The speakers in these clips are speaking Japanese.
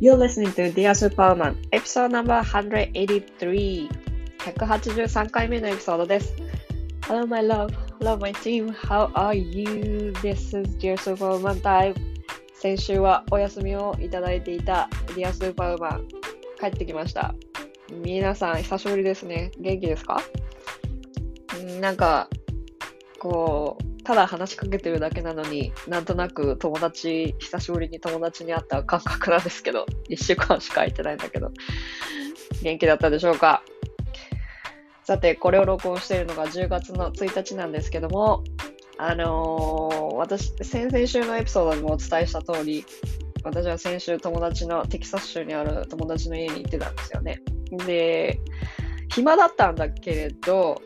You're listening to Dear Superman episode number 183 183回目のエピソードです Hello my love, hello my team, how are you? This is Dear Superman time 先週はお休みをいただいていた Dear Superman 帰ってきました皆さん久しぶりですね元気ですかなんかこうただ話しかけてるだけなのになんとなく友達、久しぶりに友達に会った感覚なんですけど、1週間しか空いてないんだけど、元気だったでしょうか？さて、これを録音しているのが10月の1日なんですけども、あのー、私、先々週のエピソードにもお伝えした通り、私は先週友達のテキサス州にある友達の家に行ってたんですよね。で、暇だったんだけれど、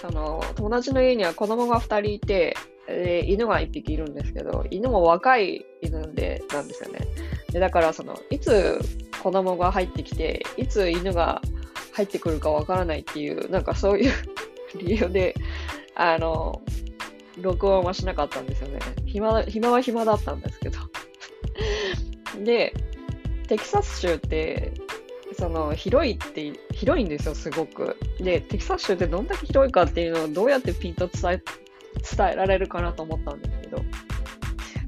その友達の家には子供が2人いて、で犬が1匹いるんですけど、犬も若い犬でなんですよね。でだからその、いつ子供が入ってきて、いつ犬が入ってくるかわからないっていう、なんかそういう 理由で、あの、録音はしなかったんですよね。暇暇は暇だったんですけど。で、テキサス州ってその広いって広いんですよすごく。でテキサス州ってどんだけ広いかっていうのをどうやってピンと伝え伝えられるかなと思ったんですけど。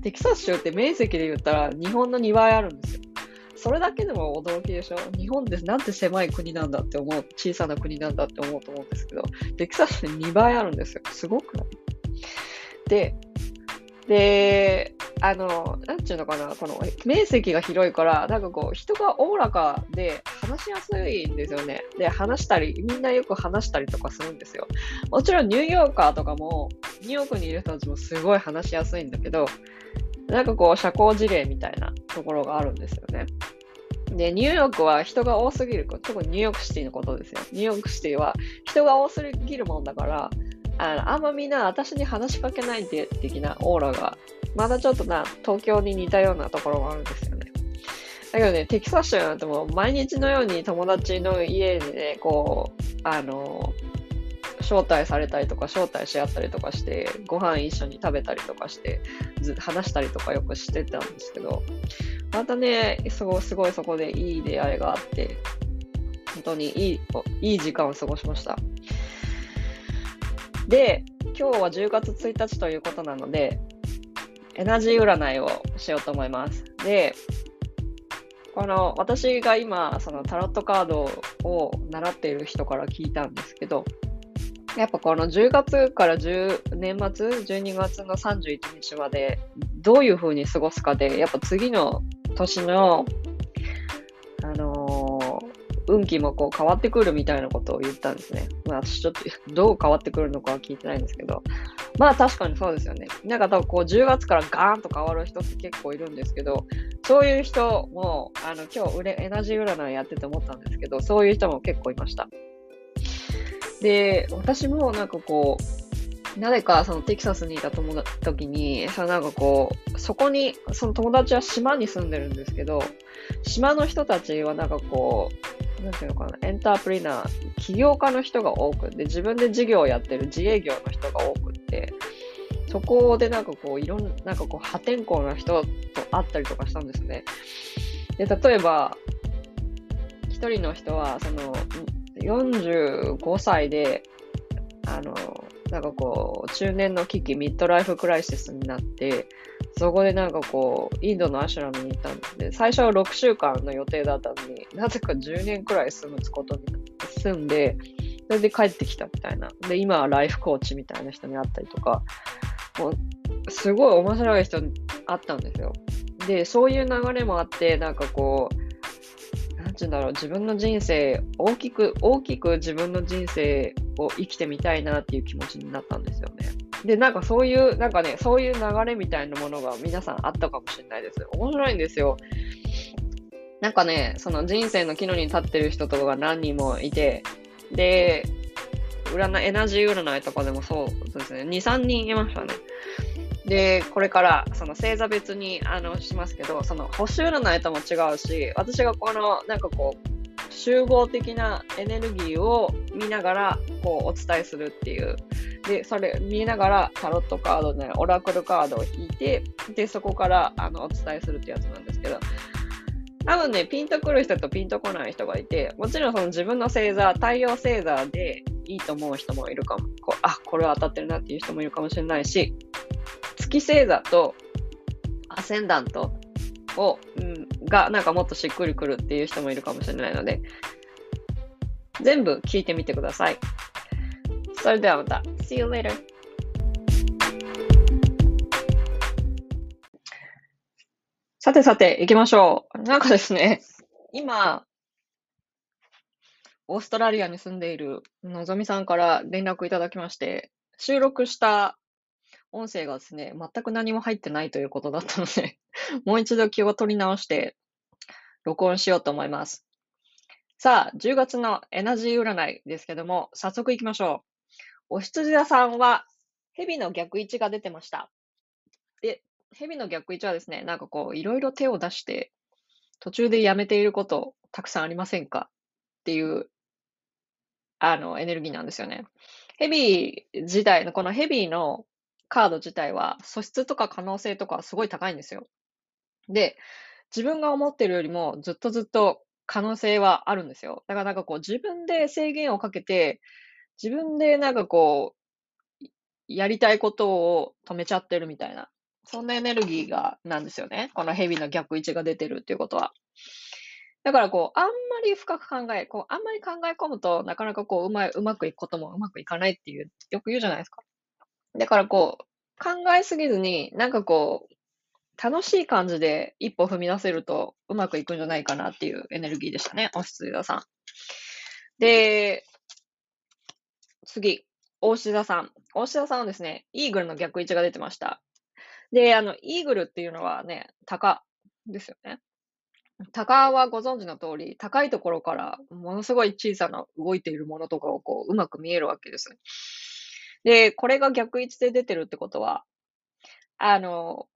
テキサス州って面積で言ったら日本の2倍あるんですよ。それだけでも驚きでしょ？日本ってなんて狭い国なんだって思う小さな国なんだって思うと思うんですけどテキサスって2倍あるんですよ。すごくない？でであの、なんちゅうのかな、この面積が広いから、なんかこう、人がおおらかで話しやすいんですよね。で、話したり、みんなよく話したりとかするんですよ。もちろんニューヨーカーとかも、ニューヨークにいる人たちもすごい話しやすいんだけど、なんかこう、社交辞令みたいなところがあるんですよね。で、ニューヨークは人が多すぎる、特にニューヨークシティのことですよ。ニューヨークシティは人が多すぎるもんだから、あのあんまみんな私に話しかけないで的なオーラがまだちょっとな、東京に似たようなところがあるんですよね。だけどね、テキサス州なんてもう毎日のように友達の家にね、こう、あの、招待されたりとか、招待し合ったりとかして、ご飯一緒に食べたりとかして、ず話したりとかよくしてたんですけど、またね、すごすごいそこでいい出会いがあって、本当にいいいい時間を過ごしました。で、今日は10月1日ということなので、エナジー占いをしようと思います。で、この私が今、そのタロットカードを習っている人から聞いたんですけど、やっぱこの10月から10年末、12月の31日までどういう風に過ごすかで、やっぱ次の年の、運気もこう変わってくるみたいなことを言ったんですね。まあ私ちょっとどう変わってくるのかは聞いてないんですけど、まあ確かにそうですよね。なんか多分こう10月からガーンと変わる人って結構いるんですけど、そういう人も、あの今日エナジー占いやってて思ったんですけど、そういう人も結構いました。で、私もなんかこう、なぜかそのテキサスにいた友達時に、さなんかこう、そこに、その友達は島に住んでるんですけど、島の人たちはなんかこう、なんていうのかな、エンタープリナー、起業家の人が多くて、自分で事業をやってる自営業の人が多くて、そこでなんかこう、いろんな、なんかこう、破天荒な人と会ったりとかしたんですね。で、例えば、一人の人は、その、45歳で、あの、なんかこう、中年の危機、ミッドライフクライシスになって、そこでなんかこう、インドのアシュラムに行ったんで、最初は6週間の予定だったのに、なぜか10年くらい住むことに住んで、それで帰ってきたみたいな。で、今はライフコーチみたいな人に会ったりとか、もう、すごい面白い人に会ったんですよ。で、そういう流れもあって、なんかこう、なんて言うんだろう、自分の人生、大きく、大きく自分の人生を生きてみたいなっていう気持ちになったんですよね。で、なんかそういう、なんかね、そういう流れみたいなものが皆さんあったかもしれないです。面白いんですよ。なんかね、その人生の岐路に立ってる人とかが何人もいて、で、占い、エナジー占いとかでもそうですね、2、3人いましたね。で、これからその星座別にあのしますけど、その星占いとも違うし、私がこのなんかこう、集合的なエネルギーを見ながらこうお伝えするっていう。で、それ見ながらタロットカードね、オラクルカードを引いて、で、そこからあのお伝えするってやつなんですけど、多分ね、ピンとくる人とピンとこない人がいて、もちろんその自分の星座、太陽星座でいいと思う人もいるかも。こうあ、これは当たってるなっていう人もいるかもしれないし、月星座とアセンダントを、うん、がなんかもっとしっくりくるっていう人もいるかもしれないので、全部聞いてみてください。それではまた。See you later! さてさて、行きましょう。なんかですね、今、オーストラリアに住んでいるのぞみさんから連絡いただきまして、収録した音声がですね、全く何も入ってないということだったので もう一度気を取り直して、録音しようと思います。さあ、10月のエナジー占いですけども、早速行きましょう。お羊座さんは、蛇の逆位置が出てました。で、蛇の逆位置はですね、なんかこう、いろいろ手を出して、途中でやめていることたくさんありませんか？っていう、あの、エネルギーなんですよね。ヘビー自体の、このヘビーのカード自体は素質とか可能性とかすごい高いんですよ。で、自分が思ってるよりもずっとずっと可能性はあるんですよ。だからなんかこう自分で制限をかけて、自分でなんかこう、やりたいことを止めちゃってるみたいな、そんなエネルギーが、なんですよね。この蛇の逆位置が出てるっていうことは。だからこう、あんまり深く考え、こう、あんまり考え込むとなかなかこう、うまい、うまくいくこともうまくいかないっていう、よく言うじゃないですか。だからこう、考えすぎずに、なんかこう、楽しい感じで一歩踏み出せるとうまくいくんじゃないかなっていうエネルギーでしたね、おしつ座さん。で、次、大志座さん。大志座さんはですね、イーグルの逆位置が出てました。で、あの、イーグルっていうのはね、鷹ですよね。鷹はご存知の通り、高いところからものすごい小さな動いているものとかをこう、うまく見えるわけです。で、これが逆位置で出てるってことは、あの、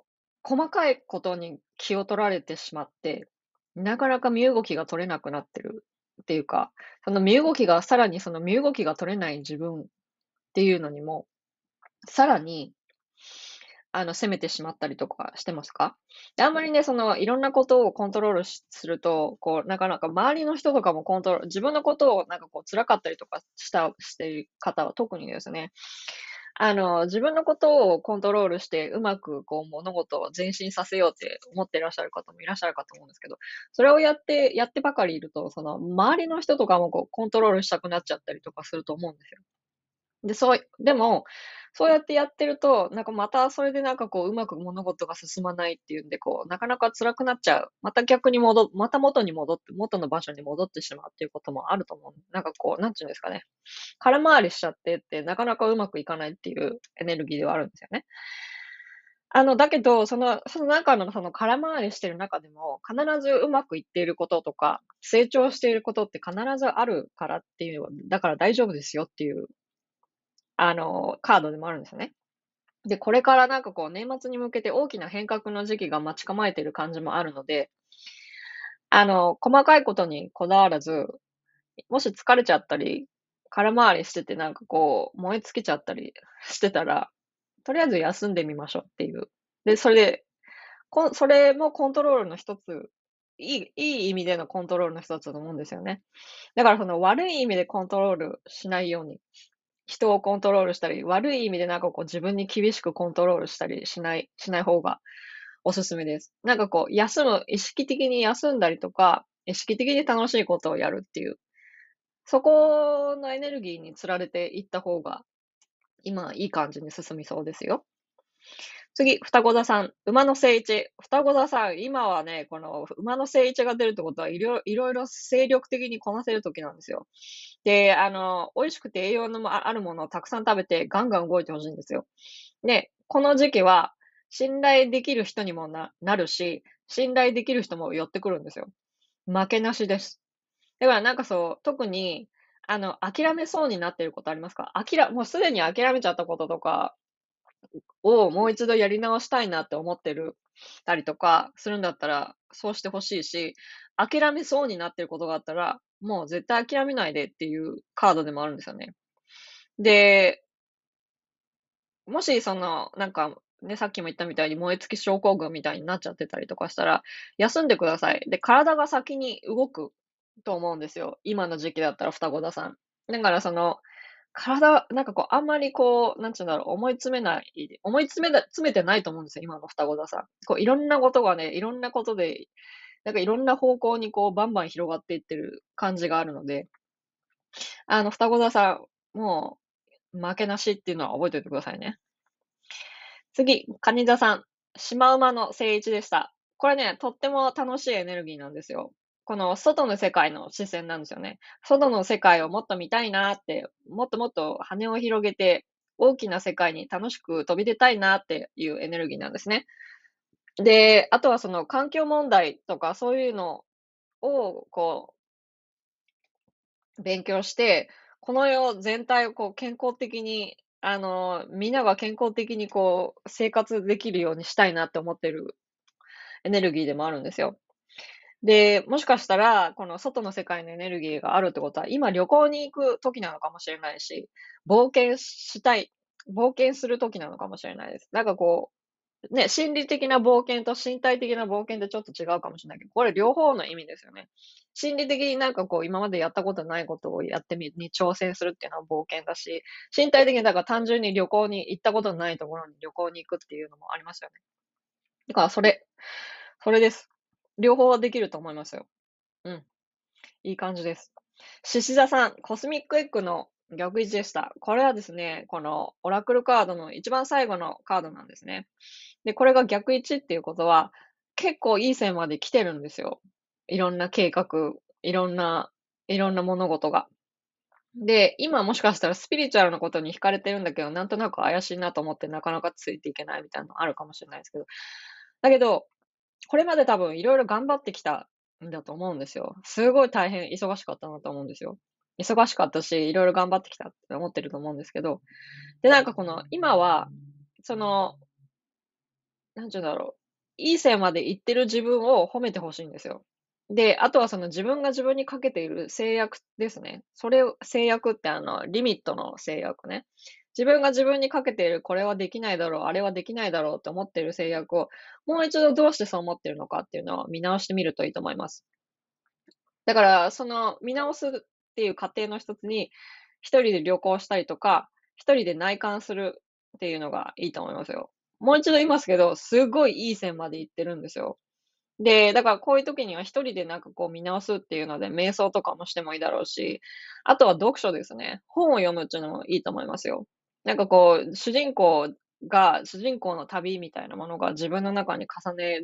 細かいことに気を取られてしまって、なかなか身動きが取れなくなってるっていうか、その身動きが、さらにその身動きが取れない自分っていうのにも、さらにあの、責めてしまったりとかしてますか？であんまりね、その、いろんなことをコントロールすると、こう、なかなか周りの人とかもコントロール、自分のことをなんかこう、辛かったりとかした、している方は特にですね、あの、自分のことをコントロールして、うまくこう、物事を前進させようって思ってらっしゃる方もいらっしゃるかと思うんですけど、それをやって、やってばかりいると、その、周りの人とかもこう、コントロールしたくなっちゃったりとかすると思うんですよ。で、そう、でも、そうやってやってると、なんかまたそれでなんかこう、うまく物事が進まないっていうんで、こう、なかなか辛くなっちゃう。また逆に戻、また元に戻って、元の場所に戻ってしまうっていうこともあると思う。なんかこう、なんていうんですかね。空回りしちゃってって、なかなかうまくいかないっていうエネルギーではあるんですよね。あの、だけど、その、その中のその空回りしてる中でも、必ずうまくいっていることとか、成長していることって必ずあるからっていう、だから大丈夫ですよっていうあの、カードでもあるんですよね。で、これからなんかこう、年末に向けて大きな変革の時期が待ち構えている感じもあるので、あの、細かいことにこだわらず、もし疲れちゃったり、空回りしててなんかこう、燃え尽きちゃったり してたら、とりあえず休んでみましょうっていう。で、それで、こそれもコントロールの一つ、いい、いい意味でのコントロールの一つだと思うんですよね。だからその悪い意味でコントロールしないように人をコントロールしたり、悪い意味でなんかこう自分に厳しくコントロールしたりしない、しない方がおすすめです。なんかこう、休む、意識的に休んだりとか、意識的に楽しいことをやるっていう、そこのエネルギーにつられていった方が、今いい感じに進みそうですよ。次、双子座さん。馬の聖一。双子座さん、今はね、この馬の聖一が出るってことはいろいろ精力的にこなせる時なんですよ。で、あの、美味しくて栄養のあるものをたくさん食べてガンガン動いてほしいんですよ。で、この時期は信頼できる人にもななるし、信頼できる人も寄ってくるんですよ。負けなしです。だからなんかそう、特に、あの、諦めそうになってることありますか？諦、もうすでに諦めちゃったこととか、をもう一度やり直したいなって思ってるたりとかするんだったら、そうしてほしいし、諦めそうになってることがあったら、もう絶対諦めないでっていうカードでもあるんですよね。で、もしその、なんか、ね、さっきも言ったみたいに燃え尽き症候群みたいになっちゃってたりとかしたら、休んでください。で、体が先に動くと思うんですよ。今の時期だったら双子座さん。だからその、体、なんかこう、あんまりこう、なんちゅうんだろう、思い詰めない、思い詰め、詰めてないと思うんですよ、今の双子座さん。こう、いろんなことがね、いろんなことで、なんかいろんな方向にこう、バンバン広がっていってる感じがあるので、あの、双子座さん、もう、負けなしっていうのは覚えておいてくださいね。次、カニ座さん、シマウマの聖一でした。これね、とっても楽しいエネルギーなんですよ。この外の世界の視線なんですよね。外の世界をもっと見たいなって、もっともっと羽を広げて、大きな世界に楽しく飛び出たいなっていうエネルギーなんですね。で、あとはその環境問題とかそういうのをこう、勉強して、この世全体をこう健康的に、あの、みんなが健康的にこう生活できるようにしたいなって思ってるエネルギーでもあるんですよ。で、もしかしたら、この外の世界のエネルギーがあるってことは、今旅行に行く時なのかもしれないし、冒険したい、冒険する時なのかもしれないです。なんかこう、ね、心理的な冒険と身体的な冒険ってちょっと違うかもしれないけど、これ両方の意味ですよね。心理的になんかこう、今までやったことないことをやってみ、に挑戦するっていうのは冒険だし、身体的にだから単純に旅行に行ったことないところに旅行に行くっていうのもありますよね。だからそれ、それです。両方はできると思いますよ。うん。いい感じです。獅子座さん、コスミックエッグの逆位置でした。これはですね、このオラクルカードの一番最後のカードなんですね。で、これが逆位置っていうことは、結構いい線まで来てるんですよ。いろんな計画、いろんな、いろんな物事が。で、今もしかしたらスピリチュアルなことに惹かれてるんだけど、なんとなく怪しいなと思ってなかなかついていけないみたいなのあるかもしれないですけど。だけど、これまで多分いろいろ頑張ってきたんだと思うんですよ。すごい大変忙しかったなと思うんですよ。忙しかったし、いろいろ頑張ってきたって思ってると思うんですけど。で、なんかこの、今は、その、なんて言うんだろう。いい線まで行ってる自分を褒めてほしいんですよ。で、あとはその自分が自分にかけている制約ですね。それを、制約ってあの、リミットの制約ね。自分が自分にかけているこれはできないだろう、あれはできないだろうって思っている制約を、もう一度どうしてそう思っているのかっていうのを見直してみるといいと思います。だから、その見直すっていう過程の一つに、一人で旅行したりとか、一人で内観するっていうのがいいと思いますよ。もう一度言いますけど、すごいいい線まで行ってるんですよ。で、だからこういう時には一人でなんかこう見直すっていうので、瞑想とかもしてもいいだろうし、あとは読書ですね。本を読むっていうのもいいと思いますよ。なんかこう、主人公が、主人公の旅みたいなものが自分の中に重ね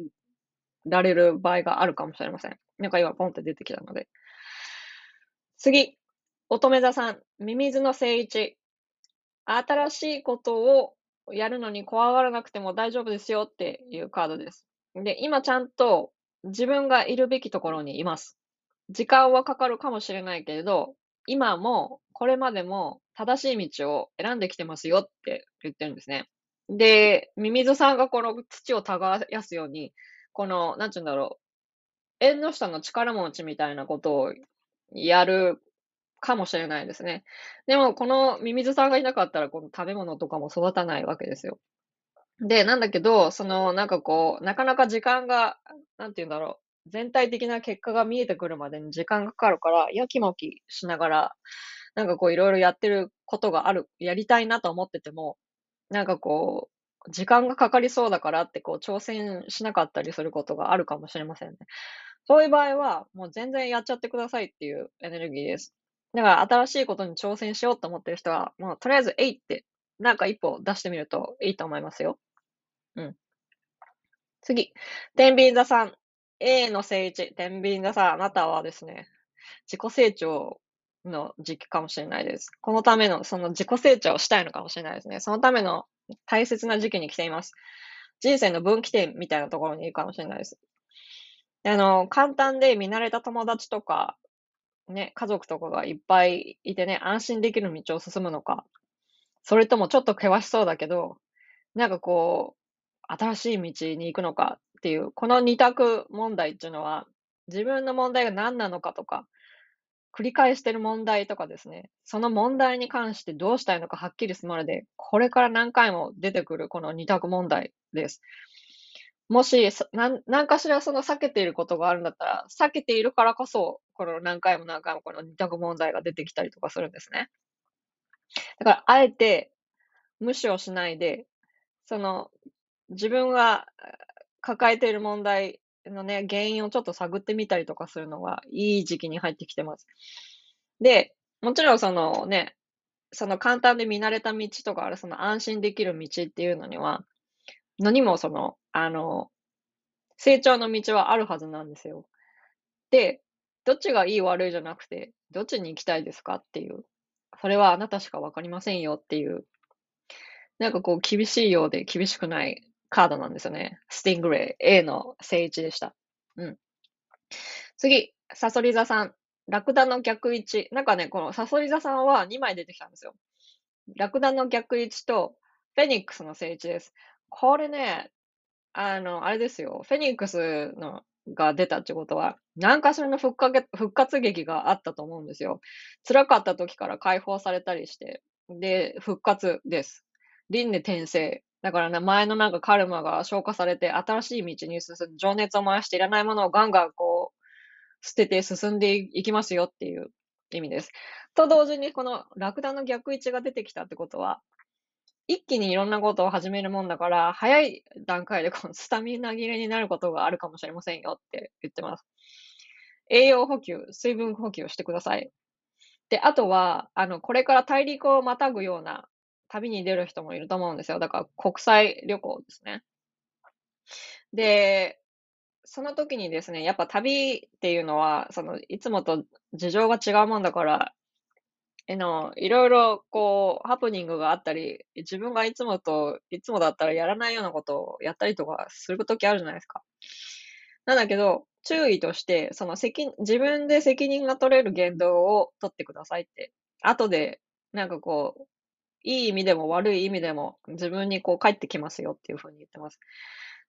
られる場合があるかもしれません。なんか今ポンって出てきたので。次、乙女座さん、ミミズの聖一。新しいことをやるのに怖がらなくても大丈夫ですよっていうカードです。で、今ちゃんと自分がいるべきところにいます。時間はかかるかもしれないけれど、今もこれまでも正しい道を選んできてますよって言ってるんですね。で、ミミズさんがこの土を耕すように、この、なんちゅうんだろう、縁の下の力持ちみたいなことをやるかもしれないですね。でも、このミミズさんがいなかったら、この食べ物とかも育たないわけですよ。で、なんだけど、その、なんかこう、なかなか時間が、なんて言うんだろう、全体的な結果が見えてくるまでに時間がかかるから、やきもきしながら、なんかこういろいろやってることがある、やりたいなと思ってても、なんかこう、時間がかかりそうだからってこう挑戦しなかったりすることがあるかもしれませんね。そういう場合は、もう全然やっちゃってくださいっていうエネルギーです。だから新しいことに挑戦しようと思ってる人は、もうとりあえず、えいって、なんか一歩出してみるといいと思いますよ。うん。次。天秤座さん。A の聖一。天秤座さん。あなたはですね、自己成長の時期かもしれないです。このための、その自己成長をしたいのかもしれないですね。そのための大切な時期に来ています。人生の分岐点みたいなところにいるかもしれないです。あの、簡単で見慣れた友達とか、ね、家族とかがいっぱいいてね、安心できる道を進むのか、それともちょっと険しそうだけど、なんかこう、新しい道に行くのかっていう、この二択問題っていうのは、自分の問題が何なのかとか、繰り返してる問題とかですね、その問題に関してどうしたいのかはっきりするまで、これから何回も出てくるこの二択問題です。もし、何何かしらその避けていることがあるんだったら、避けているからこそ、この何回も何回もこの二択問題が出てきたりとかするんですね。だから、あえて無視をしないで、その、自分が抱えている問題のね、原因をちょっと探ってみたりとかするのがいい時期に入ってきてます。で、もちろんそのね、その簡単で見慣れた道とかある、その安心できる道っていうのには、何もその、あの、成長の道はあるはずなんですよ。で、どっちがいい悪いじゃなくて、どっちに行きたいですかっていう。それはあなたしかわかりませんよっていう。なんかこう厳しいようで厳しくないカードなんですよね。スティングレイ A の正位置でした。うん。次、サソリ座さん。ラクダの逆位置。なんかね、このサソリ座さんは2枚出てきたんですよ。ラクダの逆位置とフェニックスの正位置です。これね、あの、あれですよ。フェニックスのが出たってことは、何かしらの復活復活劇があったと思うんですよ。辛かった時から解放されたりして、で、復活です。輪廻転生。だからね、前のなんかカルマが消化されて、新しい道に進む、情熱を燃やしていらないものをガンガンこう、捨てて進んでいきますよっていう意味です。と同時に、このラクダの逆位置が出てきたってことは、一気にいろんなことを始めるもんだから、早い段階でこのスタミナ切れになることがあるかもしれませんよって言ってます。栄養補給、水分補給をしてください。で、あとは、あの、これから大陸をまたぐような旅に出る人もいると思うんですよ。だから国際旅行ですね。で、その時にですね、やっぱ旅っていうのは、その、いつもと事情が違うもんだから、えの、いろいろこう、ハプニングがあったり、自分がいつもと、いつもだったらやらないようなことをやったりとかする時あるじゃないですか。なんだけど、注意として、その責、自分で責任が取れる言動を取ってくださいって。後で、なんかこう、いい意味でも悪い意味でも自分にこう帰ってきますよっていうふうに言ってます。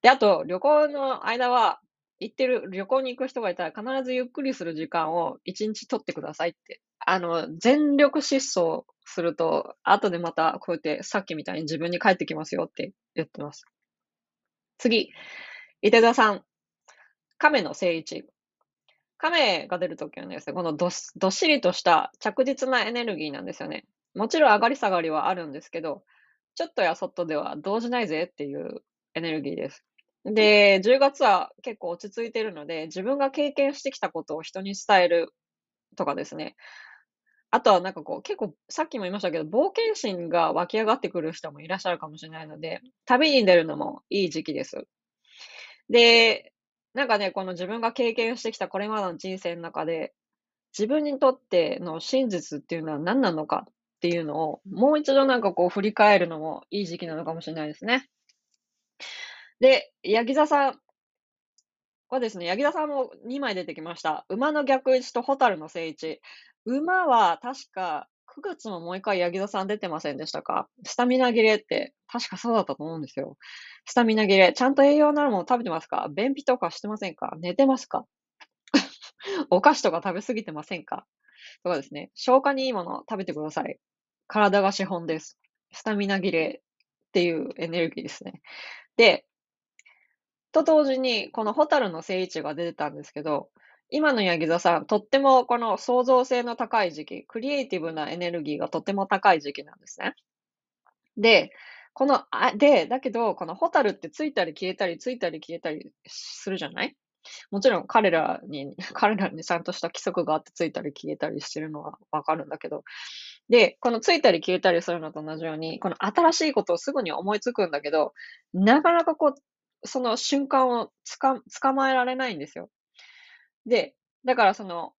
で、あと、旅行の間は、行ってる、旅行に行く人がいたら必ずゆっくりする時間を一日取ってくださいって。あの、全力疾走すると、後でまたこうやってさっきみたいに自分に帰ってきますよって言ってます。次、伊手田さん。亀の正位置。亀が出るときはですね、このどどっしりとした着実なエネルギーなんですよね。もちろん上がり下がりはあるんですけど、ちょっとやそっとでは動じないぜっていうエネルギーです。で、10月は結構落ち着いてるので、自分が経験してきたことを人に伝えるとかですね。あとはなんかこう、結構さっきも言いましたけど、冒険心が湧き上がってくる人もいらっしゃるかもしれないので、旅に出るのもいい時期です。で、なんかね、この自分が経験してきたこれまでの人生の中で、自分にとっての真実っていうのは何なのかっていうのを、もう一度なんかこう振り返るのもいい時期なのかもしれないですね。で、ヤギ座さんはですね、ヤギ座さんも2枚出てきました。馬の逆位置とホタルの正位置。馬は確か9月ももう一回ヤギ座さん出てませんでしたか？スタミナ切れって確かそうだったと思うんですよ。スタミナ切れ。ちゃんと栄養のあるもの食べてますか？便秘とかしてませんか？寝てますか？お菓子とか食べ過ぎてませんか？とかですね。消化にいいものを食べてください。体が資本です。スタミナ切れっていうエネルギーですね。で、と同時に、このホタルの正位置が出てたんですけど、今のヤギ座さん、とってもこの創造性の高い時期、クリエイティブなエネルギーがとても高い時期なんですね。で、この、あ、で、だけど、このホタルってついたり消えたり、ついたり消えたりするじゃない？もちろん彼らに、彼らにちゃんとした規則があってついたり消えたりしてるのはわかるんだけど。で、このついたり消えたりするのと同じように、この新しいことをすぐに思いつくんだけど、なかなかこう、その瞬間をつか、捕まえられないんですよ。で、だからその、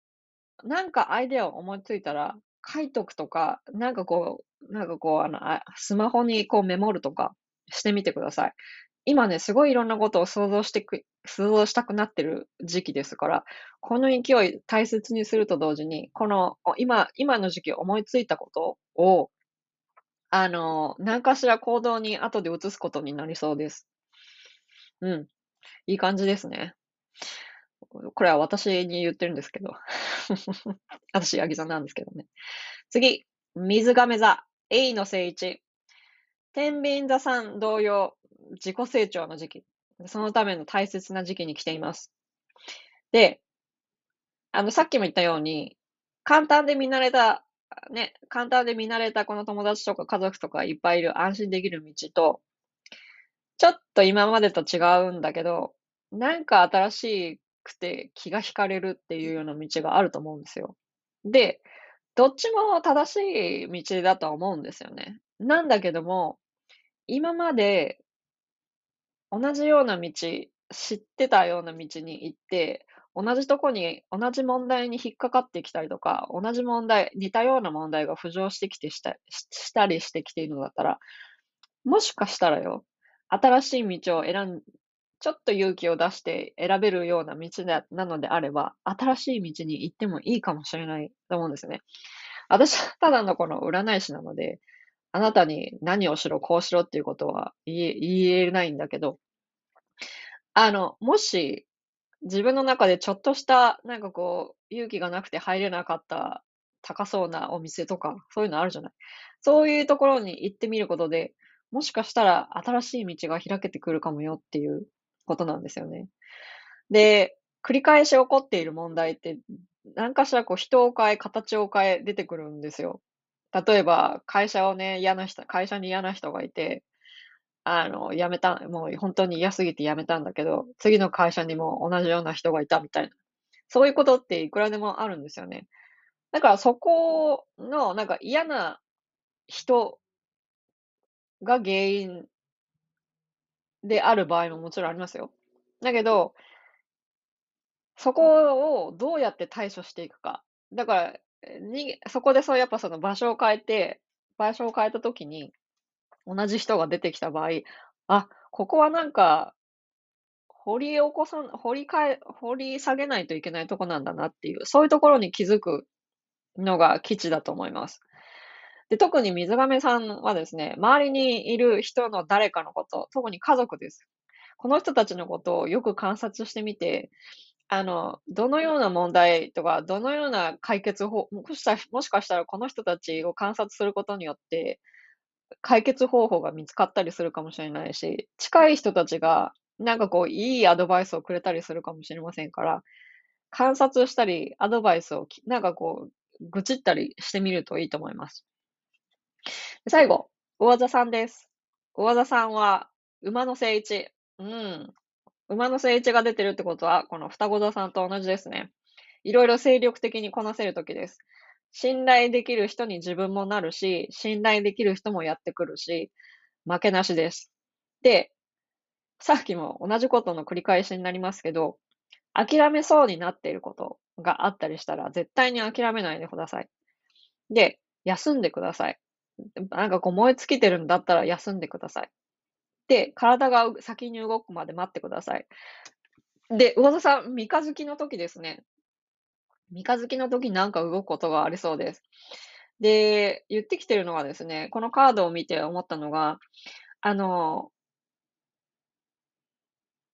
なんかアイデアを思いついたら、書いとくとか、なんかこう、なんかこう、あの、スマホにこうメモるとかしてみてください。今ね、すごいいろんなことを想像してく、想像したくなってる時期ですから、この勢い大切にすると同時に、この、今、今の時期思いついたことを、あの、何かしら行動に後で移すことになりそうです。うん。いい感じですね。これは私に言ってるんですけど。私、ヤギ座なんですけどね。次、水亀座、A の聖一。天秤座さん同様、自己成長の時期。そのための大切な時期に来ています。で、あの、さっきも言ったように、簡単で見慣れた、ね、簡単で見慣れたこの友達とか家族とかいっぱいいる安心できる道と、ちょっと今までと違うんだけど、なんか新しくて気が惹かれるっていうような道があると思うんですよ。で、どっちも正しい道だとは思うんですよね。なんだけども、今まで同じような道、知ってたような道に行って、同じとこに、同じ問題に引っかかってきたりとか、同じ問題、似たような問題が浮上してきてしたしたりしてきているのだったら、もしかしたらよ、新しい道を選ん、ちょっと勇気を出して選べるような道でなのであれば、新しい道に行ってもいいかもしれないと思うんですね。私はただのこの占い師なので、あなたに何をしろ、こうしろっていうことは言え、言えないんだけど、あの、もし、自分の中でちょっとした、なんかこう、勇気がなくて入れなかった高そうなお店とか、そういうのあるじゃない？そういうところに行ってみることで、もしかしたら新しい道が開けてくるかもよっていうことなんですよね。で、繰り返し起こっている問題って、何かしらこう人を変え、形を変え出てくるんですよ。例えば、会社をね、嫌な人、会社に嫌な人がいて、あの、辞めた、もう本当に嫌すぎて辞めたんだけど、次の会社にも同じような人がいたみたいな。そういうことっていくらでもあるんですよね。だからそこの、なんか嫌な人が原因である場合ももちろんありますよ。だけど、そこをどうやって対処していくか。だから、に、そこでそうやっぱその場所を変えて、場所を変えたときに、同じ人が出てきた場合、あ、ここはなんか、掘り起こさ、掘りかえ、掘り下げないといけないとこなんだなっていう、そういうところに気づくのが基地だと思います。で、特に水亀さんはですね、周りにいる人の誰かのこと、特に家族です。この人たちのことをよく観察してみて、あの、どのような問題とか、どのような解決法、もしもしかしたらこの人たちを観察することによって、解決方法が見つかったりするかもしれないし、近い人たちが、なんかこう、いいアドバイスをくれたりするかもしれませんから、観察したり、アドバイスを、なんかこう、愚痴ったりしてみるといいと思います。最後、大座さんです。大座さんは、馬の聖一。うん。馬の聖一が出てるってことは、この双子座さんと同じですね。いろいろ精力的にこなせるときです。信頼できる人に自分もなるし、信頼できる人もやってくるし、負けなしです。で、さっきも同じことの繰り返しになりますけど、諦めそうになっていることがあったりしたら、絶対に諦めないでください。で、休んでください。なんかこう燃え尽きてるんだったら休んでください。で、体が先に動くまで待ってください。で、魚座さん、三日月の時ですね。三日月の時になんか動くことがありそうです。で、言ってきてるのはですね、このカードを見て思ったのが、あの、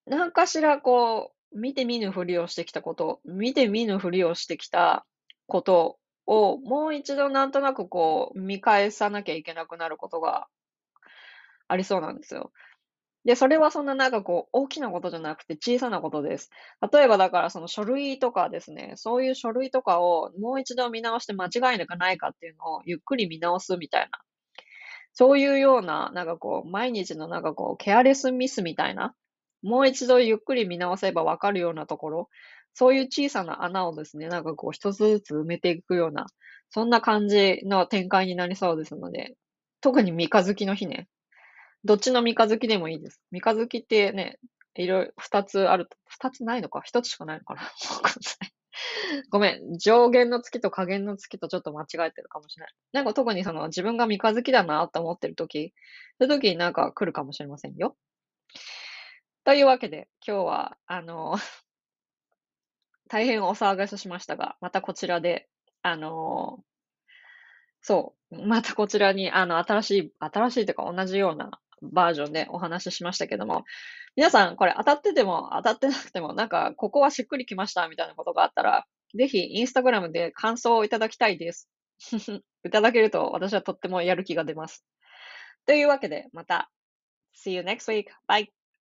何かしらこう、見て見ぬふりをしてきたこと、見て見ぬふりをしてきたことを、もう一度なんとなくこう、見返さなきゃいけなくなることがありそうなんですよ。で、それはそんななんかこう、大きなことじゃなくて小さなことです。例えばだからその書類とかですね、そういう書類とかをもう一度見直して間違いなくないかっていうのをゆっくり見直すみたいな。そういうような、なんかこう、毎日のなんかこう、ケアレスミスみたいな、もう一度ゆっくり見直せばわかるようなところ、そういう小さな穴をですね、なんかこう、一つずつ埋めていくような、そんな感じの展開になりそうですので、特に三日月の日ね、どっちの三日月でもいいです。三日月ってね、いろいろ二つある、二つないのか？一つしかないのかな？ごめん。上限の月と下限の月とちょっと間違えてるかもしれない。なんか特にその自分が三日月だなと思ってる時、そういう時になんか来るかもしれませんよ。というわけで、今日は、あの、大変お騒がせしましたが、またこちらで、あのそう。またこちらに、あの、新しい、新しいというか同じような、バージョンでお話ししましたけども、皆さんこれ当たってても当たってなくても、なんかここはしっくりきましたみたいなことがあったら、ぜひインスタグラムで感想をいただきたいです。いただけると私はとってもやる気が出ます。というわけで、また See you next week. Bye.